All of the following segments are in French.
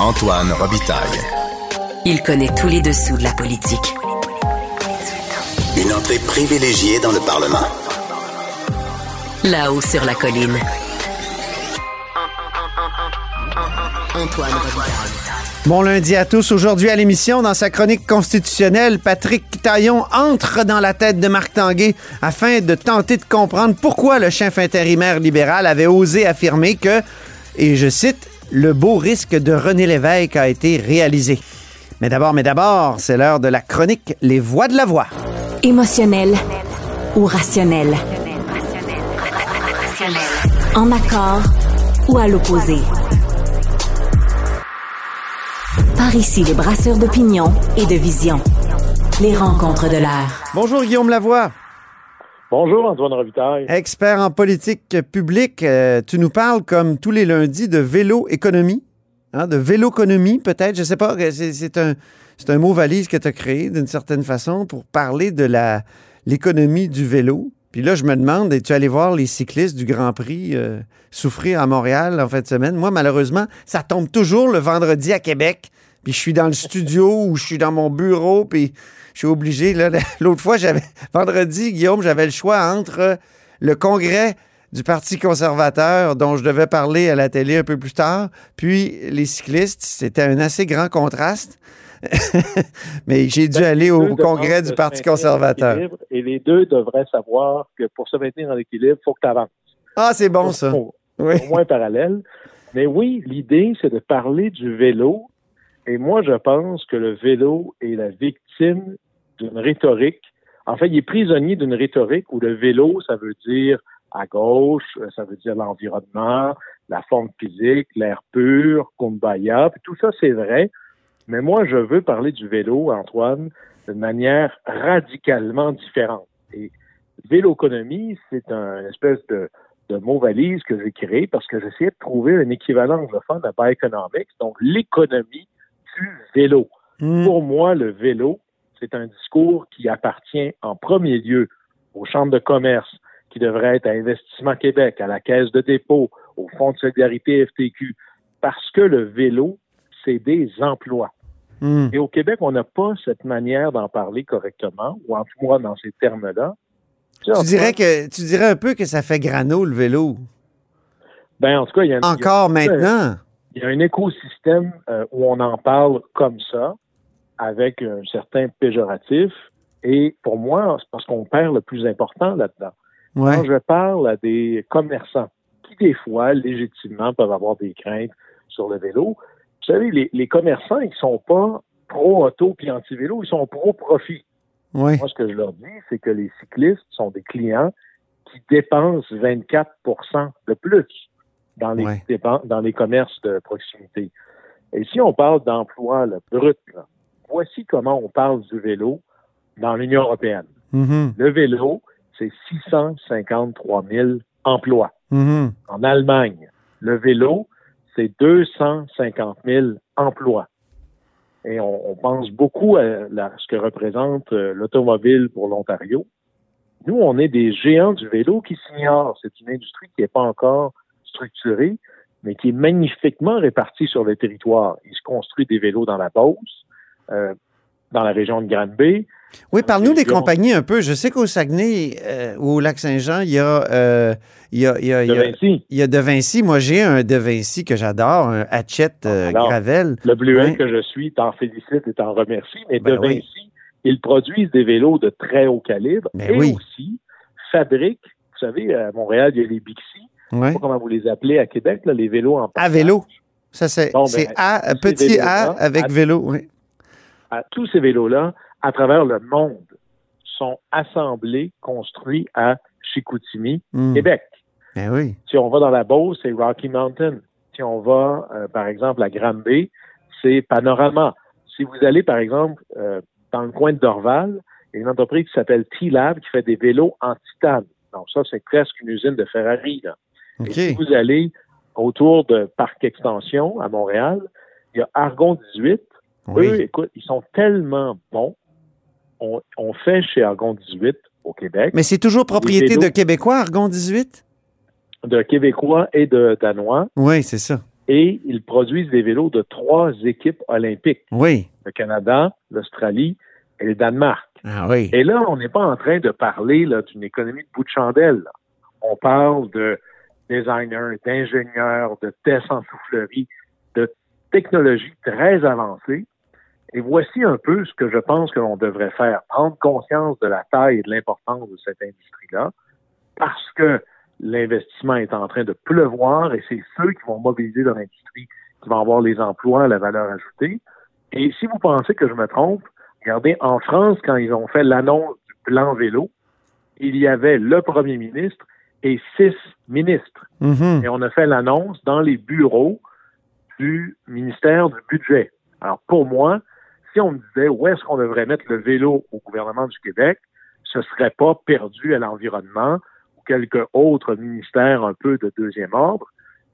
Antoine Robitaille. Il connaît tous les dessous de la politique. Une entrée privilégiée dans le Parlement. Là-haut sur la colline. Antoine Robitaille. Bon lundi à tous. Aujourd'hui à l'émission, dans sa chronique constitutionnelle, Patrick Taillon entre dans la tête de Marc Tanguay afin de tenter de comprendre pourquoi le chef intérimaire libéral avait osé affirmer que, et je cite, le beau risque de René Lévesque a été réalisé. Mais d'abord, mais d'abord, c'est l'heure de la chronique Les Voix de la Voix. Émotionnel ou rationnel? En accord ou à l'opposé? Par ici, les brasseurs d'opinion et de vision. Les rencontres de l'air. Bonjour Guillaume Lavoie. Bonjour Antoine Robitaille. Expert en politique publique, euh, tu nous parles comme tous les lundis de vélo-économie, hein, de vélo-économie peut-être, je sais pas, c'est un, un mot valise que tu as créé d'une certaine façon pour parler de l'économie du vélo. Puis là, je me demande, es-tu allé voir les cyclistes du Grand Prix euh, souffrir à Montréal en fin de semaine? Moi, malheureusement, ça tombe toujours le vendredi à Québec. Puis je suis dans le studio ou je suis dans mon bureau, puis je suis obligé. L'autre fois, j'avais vendredi, Guillaume, j'avais le choix entre le congrès du Parti conservateur dont je devais parler à la télé un peu plus tard, puis les cyclistes. C'était un assez grand contraste. Mais j'ai dû Ben, aller au congrès du Parti conservateur. Et les deux devraient savoir que pour se maintenir en équilibre, il faut que tu avances. Ah, c'est bon ça. Au, Oui. au moins parallèle. Mais oui, l'idée, c'est de parler du vélo. Et moi, je pense que le vélo est la victime d'une rhétorique. En fait, il est prisonnier d'une rhétorique où le vélo, ça veut dire à gauche, euh, ça veut dire l'environnement, la forme physique, l'air pur, kumbaya, puis tout ça, c'est vrai. Mais moi, je veux parler du vélo, Antoine, d'une manière radicalement différente. Et véloconomie, c'est un espèce de, de mot valise que j'ai créé parce que j'essayais de trouver un équivalent anglophone à bioeconomics, donc l'économie vélo. Hmm. Pour moi, le vélo, c'est un discours qui appartient en premier lieu aux chambres de commerce, qui devrait être à Investissement Québec, à la Caisse de dépôt, au Fonds de solidarité FTQ, parce que le vélo, c'est des emplois. Hmm. Et au Québec, on n'a pas cette manière d'en parler correctement, ou en tout cas dans ces termes-là. Tu dirais que tu dirais un peu que ça fait grano le vélo. Ben, en tout cas, il y a, il y a- Encore maintenant. Il y a un écosystème euh, où on en parle comme ça, avec un certain péjoratif. Et pour moi, c'est parce qu'on perd le plus important là-dedans. Ouais. Quand je parle à des commerçants qui, des fois, légitimement, peuvent avoir des craintes sur le vélo, vous savez, les, les commerçants, ils sont pas pro-auto puis anti-vélo, ils sont pro-profit. Ouais. Moi, ce que je leur dis, c'est que les cyclistes sont des clients qui dépensent 24% de plus dans les, Ouais. dans les commerces de proximité. Et si on parle d'emploi brut, là, voici comment on parle du vélo dans l'Union européenne. Mhm. Le vélo, c'est 653 000 emplois. Mhm. En Allemagne, le vélo, c'est 250 000 emplois. Et on, on pense beaucoup à la- ce que représente euh, l'automobile pour l'Ontario. Nous, on est des géants du vélo qui s'ignorent. C'est une industrie qui n'est pas encore structurée, mais qui est magnifiquement répartie sur le territoire. Il se construit des vélos dans la Beauce, euh, dans la région de Granby. Oui, parle-nous des compagnies un peu. Je sais qu'au Saguenay euh, ou au Lac-Saint-Jean, il y a, euh, il y a, il y a- De Vinci, il y a De Vinci. Moi, j'ai un De Vinci que j'adore, un Hatchet euh, Alors, Gravel. le bleuet Ouais. que je suis t'en félicite et t'en remercie, mais Ben de oui. Vinci, ils produisent des vélos de très haut calibre Ben et oui. aussi fabriquent, vous savez, à Montréal, il y a les Bixi, Ouais. sais pas comment vous les appelez à Québec, là, les vélos en À vélo. Ça, c'est Bon, ben, A, ces petit A avec à- vélo. Oui. à- tous ces vélos-là, à travers le monde, sont assemblés, construits à Chicoutimi, Hmm. Québec. Ben oui. Si on va dans la Beauce, c'est Rocky Mountain. Si on va, euh, par exemple, à Granby, c'est Panorama. Si vous allez, par exemple, euh, dans le coin de Dorval, il y a une entreprise qui s'appelle T-Lab qui fait des vélos en titane. Donc ça, c'est presque une usine de Ferrari. Là. Et si vous allez autour de Parc Extension à Montréal, il y a Argon 18. Oui. Eux, écoute, ils sont tellement bons. On, on fait chez Argon 18 au Québec, Mais c'est toujours propriété de Québécois, Argon 18? de Québécois et de Danois. Oui, c'est ça. et ils produisent des vélos de trois équipes olympiques. Oui. Le Canada, l'Australie et le Danemark. Ah oui. Et là, on n'est pas en train de parler d'une économie de bout de chandelle. là. On parle de designers, d'ingénieurs, de tests en soufflerie, de technologies très avancées. Et voici un peu ce que je pense que l'on devrait faire. Prendre conscience de la taille et de l'importance de cette industrie-là, parce que l'investissement est en train de pleuvoir et c'est ceux qui vont mobiliser dans l'industrie qui vont avoir les emplois, la valeur ajoutée. Et si vous pensez que je me trompe, regardez, en France, quand ils ont fait l'annonce du plan vélo, il y avait le premier ministre et six ministres. Mhm. Et on a fait l'annonce dans les bureaux du ministère du Budget. Alors, pour moi, si on me disait où est-ce qu'on devrait mettre le vélo au gouvernement du Québec, ce serait pas perdu à l'environnement ou quelque autre ministère un peu de deuxième ordre.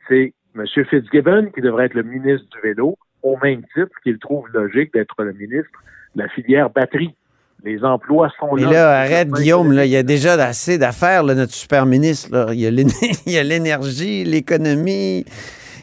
C'est M. Fitzgibbon qui devrait être le ministre du vélo, au même titre qu'il trouve logique d'être le ministre de la filière batterie. Les emplois sont là. là, arrête, Guillaume, là, il y a déjà assez d'affaires, là, notre super ministre. là. Il y a l'énergie, l'économie.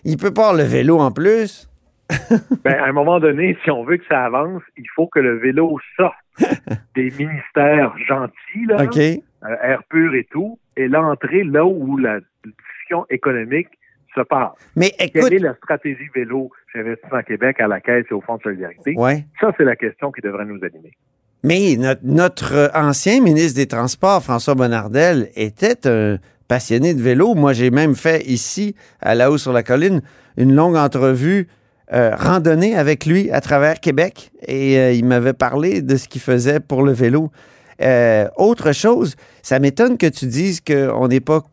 Il peut pas avoir le vélo en plus. Ben, à un moment donné, si on veut que ça avance, il faut que le vélo sorte des ministères gentils, là, OK. euh, air pur et tout, et l'entrée là où la discussion économique se passe. Mais écoute, Quelle est la stratégie vélo chez Investissement Québec à la Caisse et au Fonds de solidarité? ouais. Ça, c'est la question qui devrait nous animer. Mais notre, euh, ancien ministre des Transports, François Bonnardel, était un passionné de vélo. Moi, j'ai même fait ici, à La Haut sur la Colline, une longue entrevue euh, randonnée avec lui à travers Québec. Et euh, il m'avait parlé de ce qu'il faisait pour le vélo. Autre chose, ça m'étonne que tu dises qu'on n'est pas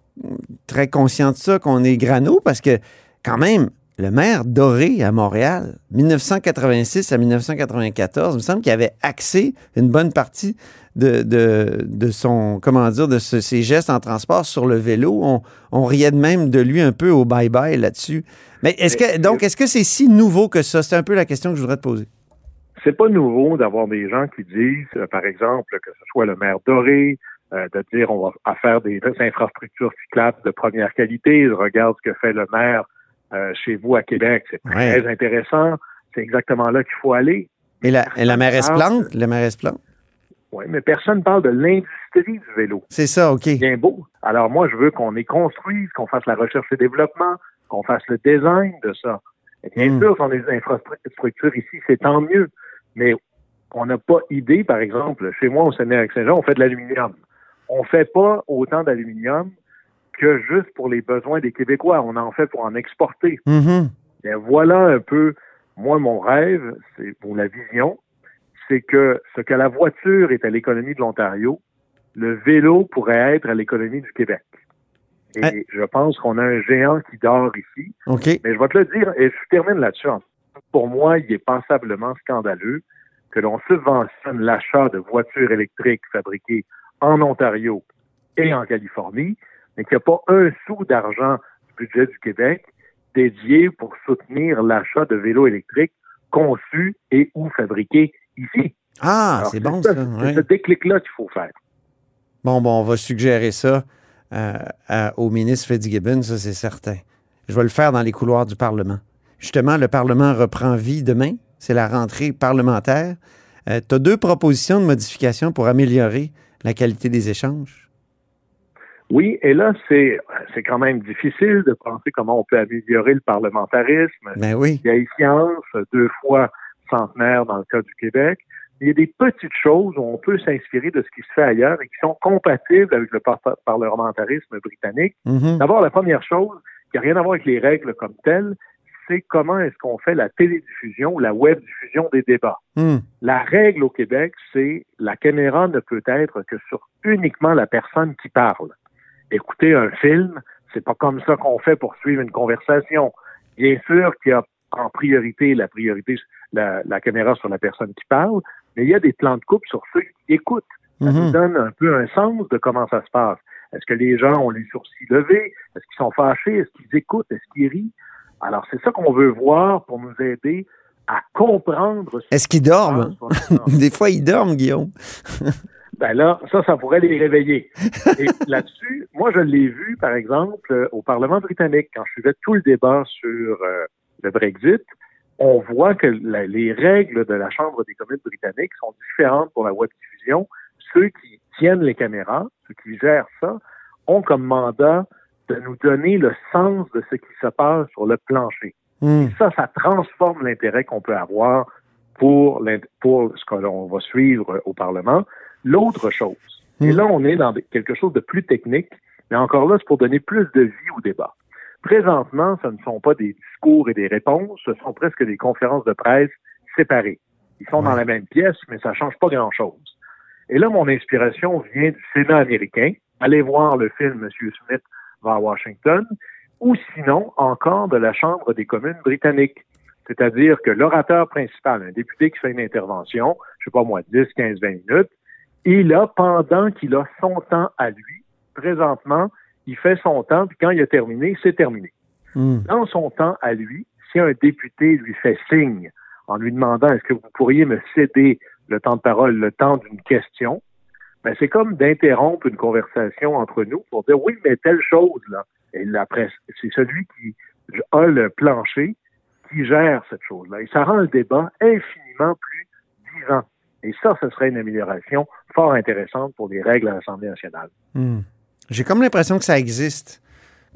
très conscient de ça, qu'on est grano, parce que quand même, le maire Doré à Montréal, 1986 à 1994, il me semble qu'il avait axé une bonne partie de, de, de son, comment dire, de ce- ses gestes en transport sur le vélo. On, on riait de même de lui un peu au bye-bye là-dessus. Mais est-ce que, donc, est-ce que c'est si nouveau que ça? C'est un peu la question que je voudrais te poser. C'est pas nouveau d'avoir des gens qui disent, euh, par exemple, que ce soit le maire Doré, euh, de dire on va faire des infrastructures cyclables de première qualité. Regarde ce que fait le maire euh, chez vous à Québec. C'est Ouais. très intéressant. C'est exactement là qu'il faut aller. Et la, et la mairesse Plante? La mairesse Plante? Oui, mais personne ne parle de l'industrie du vélo. C'est ça, OK. bien beau. Alors moi, je veux qu'on les construise, qu'on fasse la recherche et développement, qu'on fasse le design de ça. Et bien Mm. sûr, si on a des infrastructures ici, c'est tant mieux. Mais on n'a pas idée, par exemple, chez moi au Sénat-Saint-Jean, on fait de l'aluminium. On fait pas autant d'aluminium que juste pour les besoins des Québécois. On en fait pour en exporter. Bien, voilà un peu, moi, mon rêve, c'est pour la vision, c'est que ce que la voiture est à l'économie de l'Ontario, le vélo pourrait être à l'économie du Québec. Et Ah. je pense qu'on a un géant qui dort ici. OK. Mais je vais te le dire, et je termine là-dessus. Pour moi, il est passablement scandaleux que l'on subventionne l'achat de voitures électriques fabriquées en Ontario et en Californie, mais qu'il n'y a pas un sou d'argent du budget du Québec dédié pour soutenir l'achat de vélos électriques conçus et ou fabriqués ici. Ah, c'est bon, ça. C'est ouais. ce déclic-là qu'il faut faire. Bon, bon, on va suggérer ça euh, à- au ministre Fitzgibbon, ça c'est certain. Je vais le faire dans les couloirs du Parlement. Justement, le Parlement reprend vie demain. C'est la rentrée parlementaire. tu as deux propositions de modification pour améliorer la qualité des échanges. Oui, et là, c'est c'est quand même difficile de penser comment on peut améliorer le parlementarisme. Ben oui. vieillissance, deux fois centenaire dans le cas du Québec. Il y a des petites choses où on peut s'inspirer de ce qui se fait ailleurs et qui sont compatibles avec le par- parlementarisme britannique. Mhm. D'abord, la première chose, qui n'a rien à voir avec les règles comme telles, c'est comment est-ce qu'on fait la télédiffusion ou la web diffusion des débats. Hmm. La règle au Québec, c'est la caméra ne peut être que sur uniquement la personne qui parle. Écouter un film, c'est pas comme ça qu'on fait pour suivre une conversation. Bien sûr qu'il y a en priorité la priorité la, la caméra sur la personne qui parle, mais il y a des plans de coupe sur ceux qui écoutent. Ça Mhm. nous donne un peu un sens de comment ça se passe. Est-ce que les gens ont les sourcils levés? Est-ce qu'ils sont fâchés? Est-ce qu'ils écoutent? Est-ce qu'ils rient? Alors, c'est ça qu'on veut voir pour nous aider à comprendre. ce Est-ce qu'ils dorment? Des fois, ils dorment, Guillaume. Ben là, ça, ça pourrait les réveiller. Et là-dessus, moi, je l'ai vu, par exemple, euh, au Parlement britannique, quand je suivais tout le débat sur euh, le Brexit, on voit que la- les règles de la Chambre des communes britanniques sont différentes pour la web diffusion. Ceux qui tiennent les caméras, ceux qui gèrent ça, ont comme mandat de nous donner le sens de ce qui se passe sur le plancher. Hmm. Ça, ça transforme l'intérêt qu'on peut avoir pour, pour ce que l'on va suivre au Parlement. L'autre chose, et là, on est dans quelque chose de plus technique, mais encore là, c'est pour donner plus de vie au débat. Présentement, ce ne sont pas des discours et des réponses, ce sont presque des conférences de presse séparées. Ils sont dans la même pièce, mais ça change pas grand-chose. Et là, mon inspiration vient du Sénat américain. Allez voir le film Monsieur Smith va à Washington, ou sinon encore de la Chambre des communes britanniques. C'est-à-dire que l'orateur principal, un député qui fait une intervention, je sais pas moi, 10, 15, 20 minutes, et là, pendant qu'il a son temps à lui, présentement, il fait son temps, puis quand il a terminé, c'est terminé. Hmm. Dans son temps à lui, si un député lui fait signe en lui demandant est-ce que vous pourriez me céder le temps de parole, le temps d'une question, ben c'est comme d'interrompre une conversation entre nous pour dire oui, mais telle chose là. Et la presse, c'est celui qui a le plancher qui gère cette chose-là. Et ça rend le débat infiniment plus vivant. Et ça, ce serait une amélioration fort intéressante pour les règles à l'Assemblée nationale. Hmm. J'ai comme l'impression que ça existe,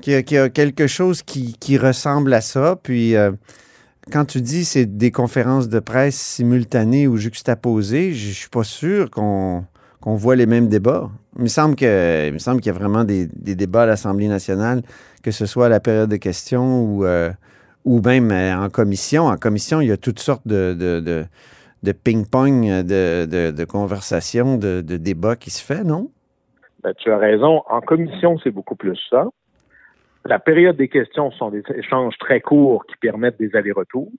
qu'il y, y a quelque chose qui, ressemble à ça. Puis, euh, quand tu dis c'est des conférences de presse simultanées ou juxtaposées, je suis pas sûr qu'on voit les mêmes débats. Il me semble me semble qu'il y a vraiment des, débats à l'Assemblée nationale, que ce soit à la période de questions ou, euh, même euh, en commission. En commission, il y a toutes sortes de- de ping-pong, de, de, de conversations, de, de débats qui se fait, non? Ben, tu as raison. En commission, c'est beaucoup plus ça. La période des questions sont des échanges très courts qui permettent des allers-retours.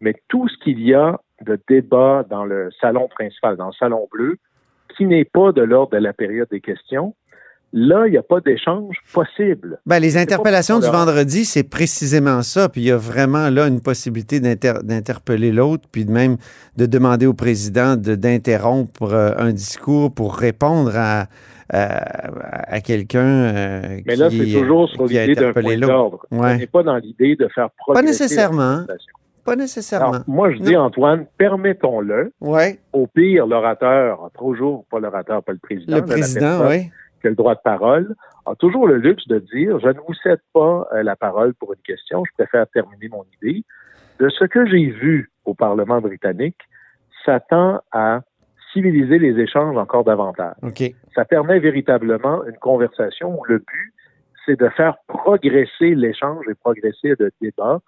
Mais tout ce qu'il y a de débat dans le salon principal, dans le salon bleu, qui n'est pas de l'ordre de la période des questions, là, il n'y a pas d'échange possible. Ben, les interpellations pas du vendredi, c'est précisément ça. Puis il y a vraiment là une possibilité d'inter- d'interpeller l'autre, puis de même de demander au président de- d'interrompre euh, un discours pour répondre à, à, à quelqu'un euh, Mais là, c'est toujours sur l'idée d'un point d'ordre. Ouais. On n'est pas dans l'idée de faire progresser la nécessairement. Pas nécessairement. Alors, moi, je dis, Antoine, permettons-le. Oui, Au pire, l'orateur, toujours, pas l'orateur, pas le président, le président, oui. Qui a le droit de parole, a toujours le luxe de dire je ne vous cède pas euh, la parole pour une question, je préfère terminer mon idée. De ce que j'ai vu au Parlement britannique, ça tend à civiliser les échanges encore davantage. Ça permet véritablement une conversation où le but, c'est de faire progresser l'échange et progresser le débat.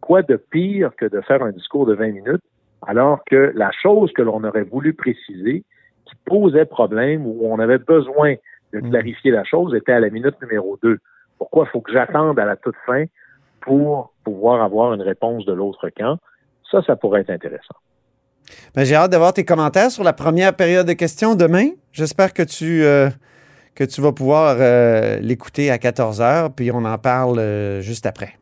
Quoi de pire que de faire un discours de 20 minutes alors que la chose que l'on aurait voulu préciser, qui posait problème, où on avait besoin de clarifier la chose, était à la minute numéro 2. Pourquoi il faut que j'attende à la toute fin pour pouvoir avoir une réponse de l'autre camp? Ça, ça pourrait être intéressant. Ben, J'ai hâte d'avoir tes commentaires sur la première période de questions demain. J'espère que tu, euh, que tu vas pouvoir euh, l'écouter à 14 h, puis on en parle euh, juste après.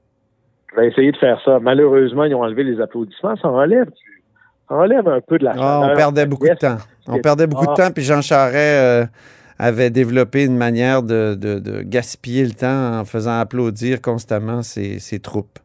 Je vais essayer de faire ça. Malheureusement, ils ont enlevé les applaudissements. Ça enlève, du- ça enlève un peu de la Ah, chaleur. on perdait beaucoup de temps. On perdait beaucoup de Ah. temps, puis Jean Charest euh, avait développé une manière de, de- de gaspiller le temps en faisant applaudir constamment ses, ses troupes.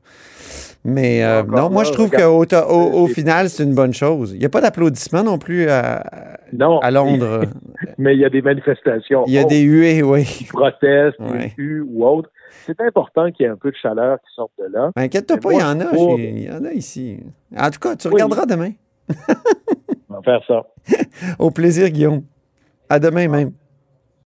Mais euh, non, moi, là, je trouve qu'au au, au c'est- final, c'est une bonne chose. Il n'y a pas d'applaudissements non plus à, Non, à Londres. mais il y a des manifestations. Il y a des huées, oui. protestes, Ouais. des hues ou autres. C'est important qu'il y ait un peu de chaleur qui sorte de là. Ben, Inquiète-toi pas, il y en a. Il y en a ici. En tout cas, tu Oui. regarderas demain. On va faire ça. Au plaisir, Guillaume. À demain même.